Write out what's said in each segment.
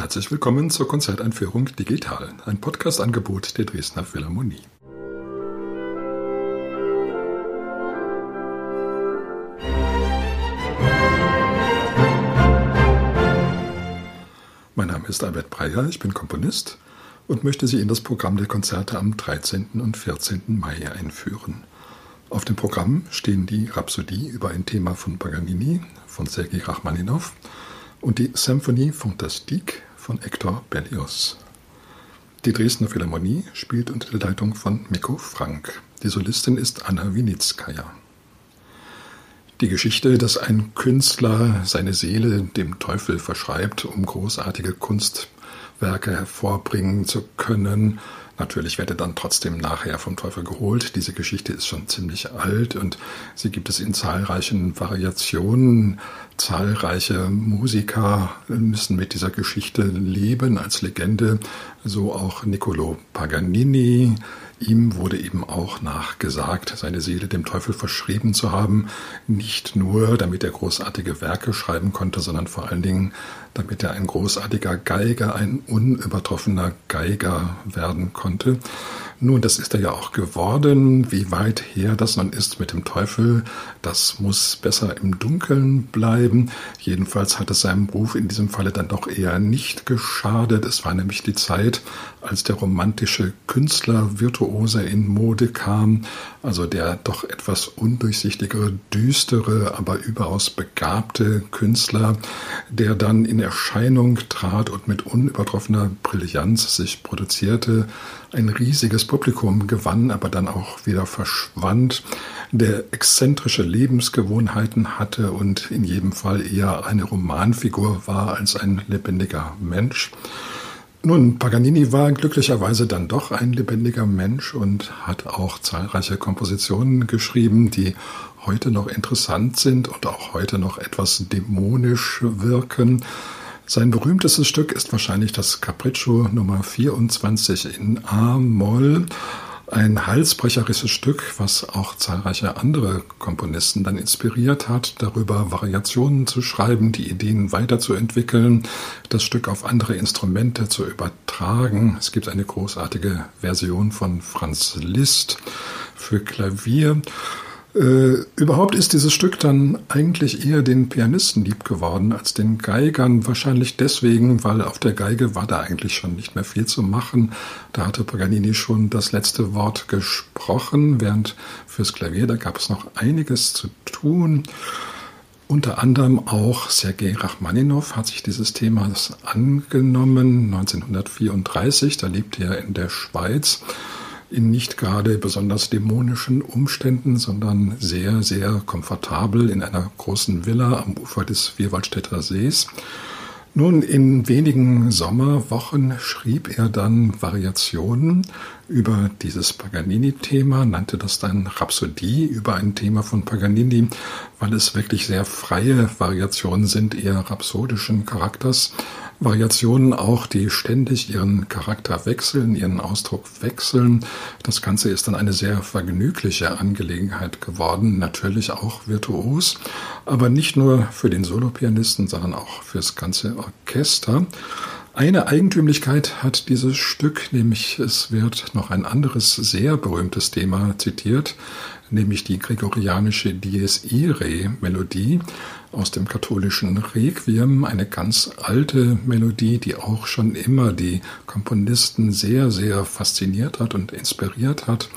Herzlich willkommen zur Konzerteinführung Digital, ein Podcast-Angebot der Dresdner Philharmonie. Mein Name ist Albert Breyer, ich bin Komponist und möchte Sie in das Programm der Konzerte am 13. und 14. Mai einführen. Auf dem Programm stehen die Rhapsodie über ein Thema von Paganini, von Sergei Rachmaninow und die Symphonie Fantastique von Hector Berlioz. Die Dresdner Philharmonie spielt unter der Leitung von Miko Frank. Die Solistin ist Anna Winitskaya. Die Geschichte, dass ein Künstler seine Seele dem Teufel verschreibt, um großartige Kunstwerke hervorbringen zu können, Natürlich wird er dann trotzdem nachher vom Teufel geholt. Diese Geschichte ist schon ziemlich alt und sie gibt es in zahlreichen Variationen. Zahlreiche Musiker müssen mit dieser Geschichte leben als Legende, so auch Niccolo Paganini. Ihm wurde eben auch nachgesagt, seine Seele dem Teufel verschrieben zu haben, nicht nur damit er großartige Werke schreiben konnte, sondern vor allen Dingen damit er ein großartiger Geiger, ein unübertroffener Geiger werden konnte. Nun, das ist er ja auch geworden. Wie weit her das nun ist mit dem Teufel, das muss besser im Dunkeln bleiben. Jedenfalls hat es seinem Ruf in diesem Falle dann doch eher nicht geschadet. Es war nämlich die Zeit, als der romantische Künstler Virtuose in Mode kam, also der doch etwas undurchsichtigere, düstere, aber überaus begabte Künstler, der dann in Erscheinung trat und mit unübertroffener Brillanz sich produzierte, ein riesiges Publikum gewann, aber dann auch wieder verschwand, der exzentrische Lebensgewohnheiten hatte und in jedem Fall eher eine Romanfigur war als ein lebendiger Mensch. Nun, Paganini war glücklicherweise dann doch ein lebendiger Mensch und hat auch zahlreiche Kompositionen geschrieben, die heute noch interessant sind und auch heute noch etwas dämonisch wirken. Sein berühmtestes Stück ist wahrscheinlich das Capriccio Nummer 24 in A-Moll. Ein halsbrecherisches Stück, was auch zahlreiche andere Komponisten dann inspiriert hat, darüber Variationen zu schreiben, die Ideen weiterzuentwickeln, das Stück auf andere Instrumente zu übertragen. Es gibt eine großartige Version von Franz Liszt für Klavier. Äh, überhaupt ist dieses Stück dann eigentlich eher den Pianisten lieb geworden als den Geigern. Wahrscheinlich deswegen, weil auf der Geige war da eigentlich schon nicht mehr viel zu machen. Da hatte Paganini schon das letzte Wort gesprochen, während fürs Klavier, da gab es noch einiges zu tun. Unter anderem auch Sergei Rachmaninow hat sich dieses Themas angenommen, 1934, da lebte er in der Schweiz in nicht gerade besonders dämonischen Umständen, sondern sehr, sehr komfortabel in einer großen Villa am Ufer des Vierwaldstätter Sees. Nun, in wenigen Sommerwochen schrieb er dann Variationen über dieses Paganini-Thema, nannte das dann Rhapsodie über ein Thema von Paganini, weil es wirklich sehr freie Variationen sind, eher rhapsodischen Charakters. Variationen auch, die ständig ihren Charakter wechseln, ihren Ausdruck wechseln. Das Ganze ist dann eine sehr vergnügliche Angelegenheit geworden, natürlich auch virtuos, aber nicht nur für den Solopianisten, sondern auch fürs ganze Orchester. Eine Eigentümlichkeit hat dieses Stück, nämlich es wird noch ein anderes sehr berühmtes Thema zitiert, nämlich die gregorianische Dies Irae Melodie aus dem katholischen Requiem, eine ganz alte Melodie, die auch schon immer die Komponisten sehr, sehr fasziniert hat und inspiriert hat.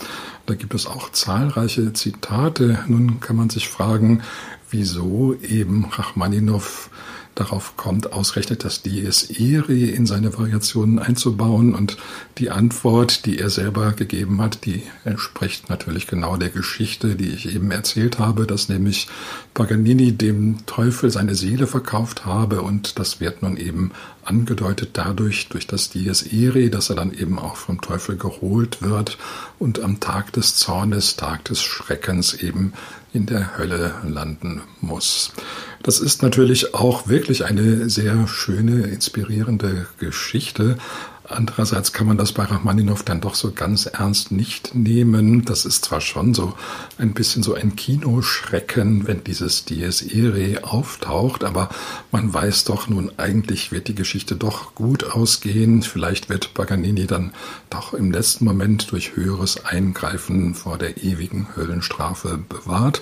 Da gibt es auch zahlreiche Zitate. Nun kann man sich fragen, wieso eben Rachmaninow darauf kommt, ausgerechnet das Dies Irae in seine Variationen einzubauen. Und die Antwort, die er selber gegeben hat, die entspricht natürlich genau der Geschichte, die ich eben erzählt habe, dass nämlich Paganini dem Teufel seine Seele verkauft habe und das wird nun eben angedeutet dadurch, durch das Dies Irae, dass er dann eben auch vom Teufel geholt wird und am Tag des Zornes, Tag des Schreckens eben in der Hölle landen muss. Das ist natürlich auch wirklich eine sehr schöne, inspirierende Geschichte. Andererseits kann man das bei Rachmaninow dann doch so ganz ernst nicht nehmen. Das ist zwar schon so ein bisschen so ein Kinoschrecken, wenn dieses Dies Irae auftaucht, aber man weiß doch nun eigentlich wird die Geschichte doch gut ausgehen. Vielleicht wird Paganini dann doch im letzten Moment durch höheres Eingreifen vor der ewigen Höllenstrafe bewahrt.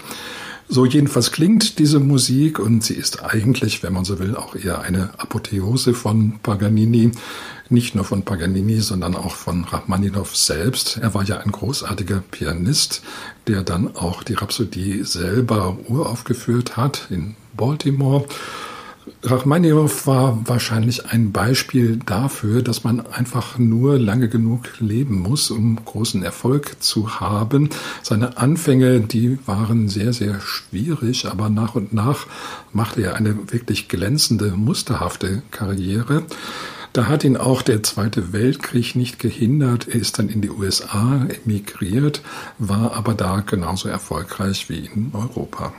So jedenfalls klingt diese Musik und sie ist eigentlich, wenn man so will, auch eher eine Apotheose von Paganini. Nicht nur von Paganini, sondern auch von Rachmaninow selbst. Er war ja ein großartiger Pianist, der dann auch die Rhapsodie selber uraufgeführt hat in Baltimore. Rachmaninow war wahrscheinlich ein Beispiel dafür, dass man einfach nur lange genug leben muss, um großen Erfolg zu haben. Seine Anfänge, die waren sehr, sehr schwierig, aber nach und nach machte er eine wirklich glänzende, musterhafte Karriere. Da hat ihn auch der Zweite Weltkrieg nicht gehindert. Er ist dann in die USA emigriert, war aber da genauso erfolgreich wie in Europa.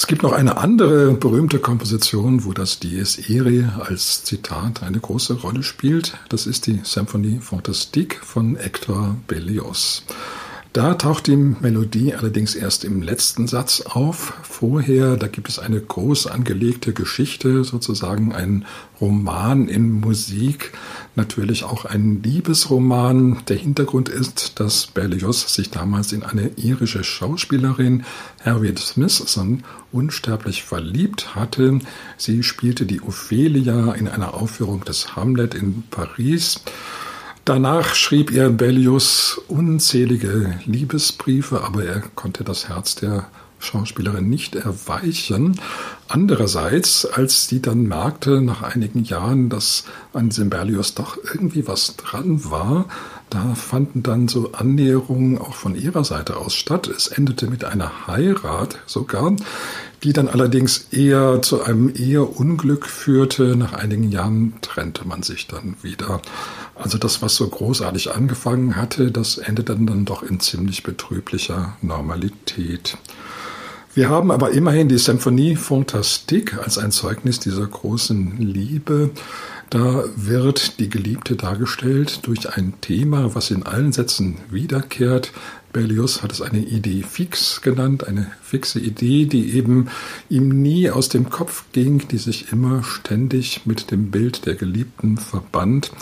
Es gibt noch eine andere berühmte Komposition, wo das Dies Irae als Zitat eine große Rolle spielt. Das ist die Symphonie Fantastique von Hector Berlioz. Da taucht die Melodie allerdings erst im letzten Satz auf. Vorher, da gibt es eine groß angelegte Geschichte, sozusagen ein Roman in Musik, natürlich auch ein Liebesroman. Der Hintergrund ist, dass Berlioz sich damals in eine irische Schauspielerin, Harriet Smithson, unsterblich verliebt hatte. Sie spielte die Ophelia in einer Aufführung des Hamlet in Paris. Danach schrieb er Bellius unzählige Liebesbriefe, aber er konnte das Herz der Schauspielerin nicht erweichen. Andererseits, als sie dann merkte nach einigen Jahren, dass an Simbelius doch irgendwie was dran war, da fanden dann so Annäherungen auch von ihrer Seite aus statt. Es endete mit einer Heirat sogar, die dann allerdings eher zu einem Eheunglück führte. Nach einigen Jahren trennte man sich dann wieder. Also das, was so großartig angefangen hatte, das endete dann doch in ziemlich betrüblicher Normalität. Wir haben aber immerhin die Symphonie Fantastique als ein Zeugnis dieser großen Liebe. Da wird die Geliebte dargestellt durch ein Thema, was in allen Sätzen wiederkehrt. Berlioz hat es eine Idee fix genannt, eine fixe Idee, die eben ihm nie aus dem Kopf ging, die sich immer ständig mit dem Bild der Geliebten verband.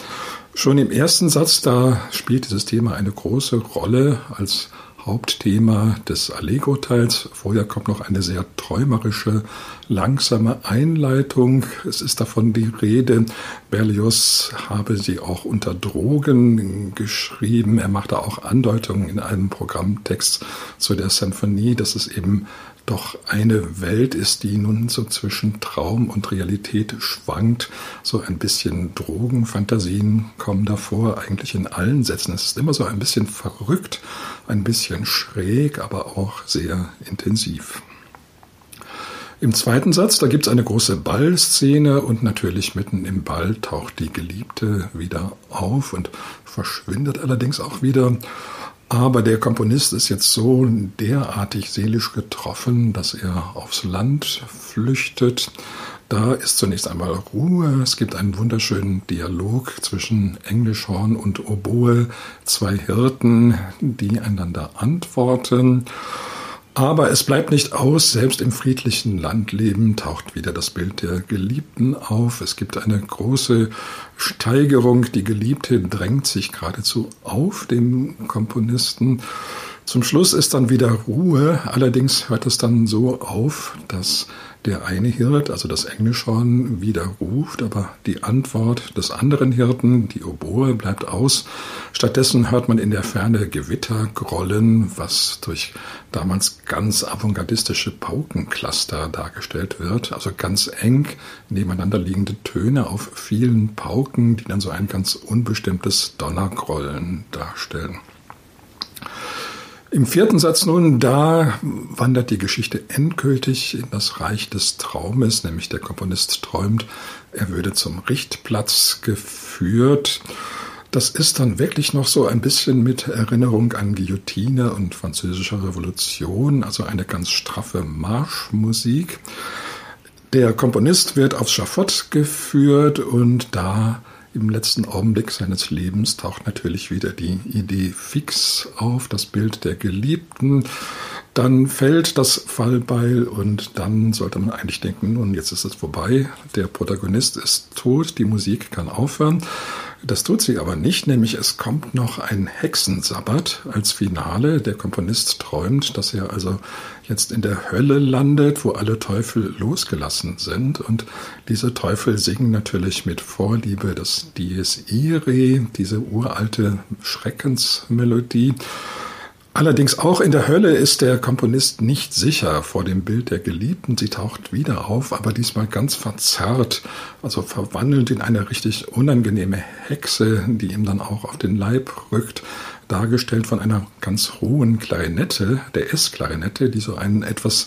Schon im ersten Satz, da spielt dieses Thema eine große Rolle als Hauptthema des Allegro-Teils. Vorher kommt noch eine sehr träumerische, langsame Einleitung. Es ist davon die Rede, Berlioz habe sie auch unter Drogen geschrieben. Er machte auch Andeutungen in einem Programmtext zu der Symphonie, dass es eben doch eine Welt ist, die nun so zwischen Traum und Realität schwankt. So ein bisschen Drogenfantasien kommen davor, eigentlich in allen Sätzen. Es ist immer so ein bisschen verrückt, ein bisschen schräg, aber auch sehr intensiv. Im zweiten Satz, da gibt es eine große Ballszene und natürlich mitten im Ball taucht die Geliebte wieder auf und verschwindet allerdings auch wieder. Aber der Komponist ist jetzt so derartig seelisch getroffen, dass er aufs Land flüchtet. Da ist zunächst einmal Ruhe. Es gibt einen wunderschönen Dialog zwischen Englischhorn und Oboe, zwei Hirten, die einander antworten. Aber es bleibt nicht aus, selbst im friedlichen Landleben taucht wieder das Bild der Geliebten auf. Es gibt eine große Steigerung. Die Geliebte drängt sich geradezu auf den Komponisten. Zum Schluss ist dann wieder Ruhe. Allerdings hört es dann so auf, dass der eine Hirt, also das Englischhorn, widerruft, aber die Antwort des anderen Hirten, die Oboe, bleibt aus. Stattdessen hört man in der Ferne Gewitter grollen, was durch damals ganz avantgardistische Paukencluster dargestellt wird, also ganz eng nebeneinander liegende Töne auf vielen Pauken, die dann so ein ganz unbestimmtes Donnergrollen darstellen. Im vierten Satz nun, da wandert die Geschichte endgültig in das Reich des Traumes, nämlich der Komponist träumt, er würde zum Richtplatz geführt. Das ist dann wirklich noch so ein bisschen mit Erinnerung an Guillotine und französischer Revolution, also eine ganz straffe Marschmusik. Der Komponist wird aufs Schafott geführt und da im letzten Augenblick seines Lebens taucht natürlich wieder die Idee fix auf, das Bild der Geliebten. Dann fällt das Fallbeil und dann sollte man eigentlich denken, nun jetzt ist es vorbei, der Protagonist ist tot, die Musik kann aufhören. Das tut sie aber nicht, nämlich es kommt noch ein Hexensabbat als Finale. Der Komponist träumt, dass er also jetzt in der Hölle landet, wo alle Teufel losgelassen sind. Und diese Teufel singen natürlich mit Vorliebe das Dies Irae, diese uralte Schreckensmelodie. Allerdings auch in der Hölle ist der Komponist nicht sicher vor dem Bild der Geliebten. Sie taucht wieder auf, aber diesmal ganz verzerrt, also verwandelt in eine richtig unangenehme Hexe, die ihm dann auch auf den Leib rückt, dargestellt von einer ganz hohen Klarinette, der S-Klarinette, die so einen etwas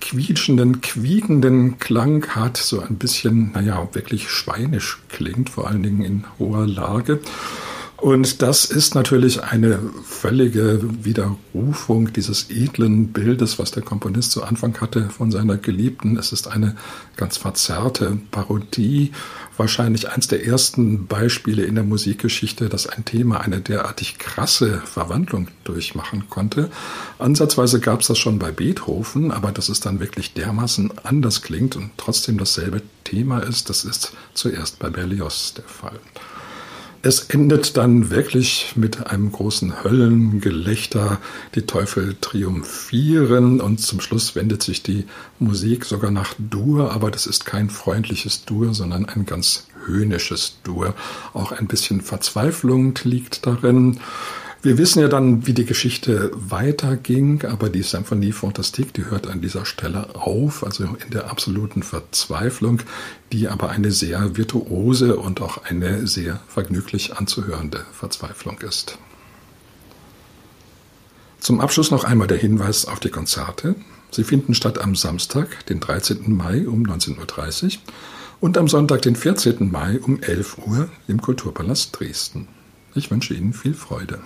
quietschenden, quiekenden Klang hat, so ein bisschen, naja, wirklich schweinisch klingt, vor allen Dingen in hoher Lage. Und das ist natürlich eine völlige Widerrufung dieses edlen Bildes, was der Komponist zu Anfang hatte von seiner Geliebten. Es ist eine ganz verzerrte Parodie, wahrscheinlich eines der ersten Beispiele in der Musikgeschichte, dass ein Thema eine derartig krasse Verwandlung durchmachen konnte. Ansatzweise gab es das schon bei Beethoven, aber dass es dann wirklich dermaßen anders klingt und trotzdem dasselbe Thema ist, das ist zuerst bei Berlioz der Fall. Es endet dann wirklich mit einem großen Höllengelächter. Die Teufel triumphieren und zum Schluss wendet sich die Musik sogar nach Dur, aber das ist kein freundliches Dur, sondern ein ganz höhnisches Dur. Auch ein bisschen Verzweiflung liegt darin. Wir wissen ja dann, wie die Geschichte weiterging, aber die Symphonie Fantastique, die hört an dieser Stelle auf, also in der absoluten Verzweiflung, die aber eine sehr virtuose und auch eine sehr vergnüglich anzuhörende Verzweiflung ist. Zum Abschluss noch einmal der Hinweis auf die Konzerte. Sie finden statt am Samstag, den 13. Mai um 19.30 Uhr und am Sonntag, den 14. Mai um 11 Uhr im Kulturpalast Dresden. Ich wünsche Ihnen viel Freude.